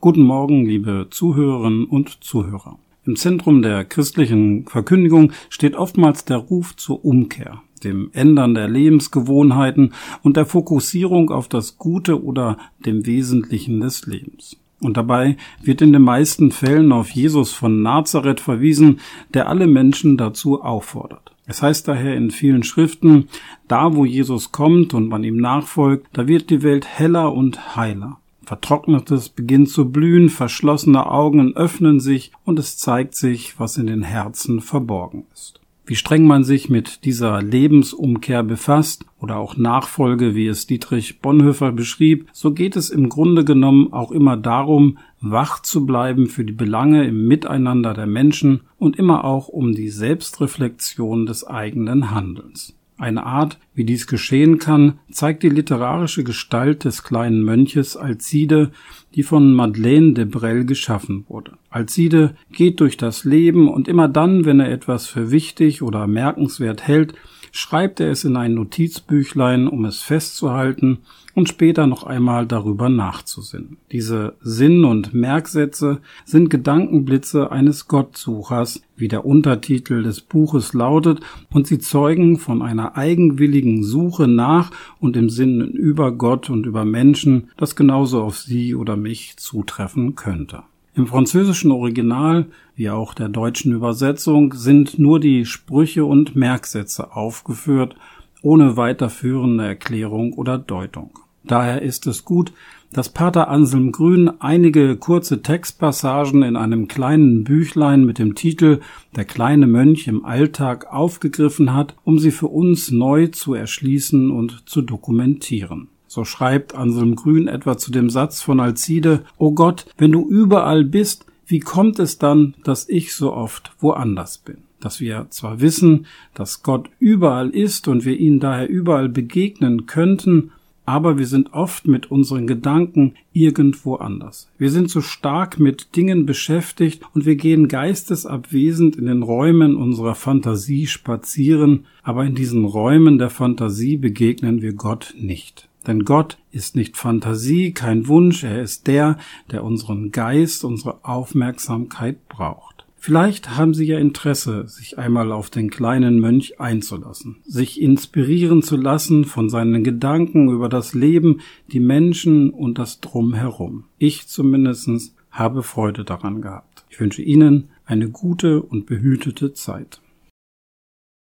Guten Morgen, liebe Zuhörerinnen und Zuhörer. Im Zentrum der christlichen Verkündigung steht oftmals der Ruf zur Umkehr, dem Ändern der Lebensgewohnheiten und der Fokussierung auf das Gute oder dem Wesentlichen des Lebens. Und dabei wird in den meisten Fällen auf Jesus von Nazareth verwiesen, der alle Menschen dazu auffordert. Es heißt daher in vielen Schriften, da wo Jesus kommt und man ihm nachfolgt, da wird die Welt heller und heiler. Vertrocknetes beginnt zu blühen, verschlossene Augen öffnen sich und es zeigt sich, was in den Herzen verborgen ist. Wie streng man sich mit dieser Lebensumkehr befasst oder auch Nachfolge, wie es Dietrich Bonhoeffer beschrieb, so geht es im Grunde genommen auch immer darum, wach zu bleiben für die Belange im Miteinander der Menschen und immer auch um die Selbstreflexion des eigenen Handelns. Eine Art, wie dies geschehen kann, zeigt die literarische Gestalt des kleinen Mönches Alcide, die von Madeleine de Brel geschaffen wurde. Alcide geht durch das Leben und immer dann, wenn er etwas für wichtig oder merkenswert hält, schreibt er es in ein Notizbüchlein, um es festzuhalten und später noch einmal darüber nachzusinnen. Diese Sinn- und Merksätze sind Gedankenblitze eines Gottsuchers, wie der Untertitel des Buches lautet, und sie zeugen von einer eigenwilligen Suche nach und im Sinnen über Gott und über Menschen, das genauso auf Sie oder mich zutreffen könnte. Im französischen Original, wie auch der deutschen Übersetzung, sind nur die Sprüche und Merksätze aufgeführt, ohne weiterführende Erklärung oder Deutung. Daher ist es gut, dass Pater Anselm Grün einige kurze Textpassagen in einem kleinen Büchlein mit dem Titel Der kleine Mönch im Alltag aufgegriffen hat, um sie für uns neu zu erschließen und zu dokumentieren. So schreibt Anselm Grün etwa zu dem Satz von Alcide, O Gott, wenn du überall bist, wie kommt es dann, dass ich so oft woanders bin? Dass wir zwar wissen, dass Gott überall ist und wir ihn daher überall begegnen könnten, aber wir sind oft mit unseren Gedanken irgendwo anders. Wir sind so stark mit Dingen beschäftigt und wir gehen geistesabwesend in den Räumen unserer Fantasie spazieren, aber in diesen Räumen der Fantasie begegnen wir Gott nicht. Denn Gott ist nicht Fantasie, kein Wunsch, er ist der, der unseren Geist, unsere Aufmerksamkeit braucht. Vielleicht haben Sie ja Interesse, sich einmal auf den kleinen Mönch einzulassen, sich inspirieren zu lassen von seinen Gedanken über das Leben, die Menschen und das Drumherum. Ich zumindest habe Freude daran gehabt. Ich wünsche Ihnen eine gute und behütete Zeit.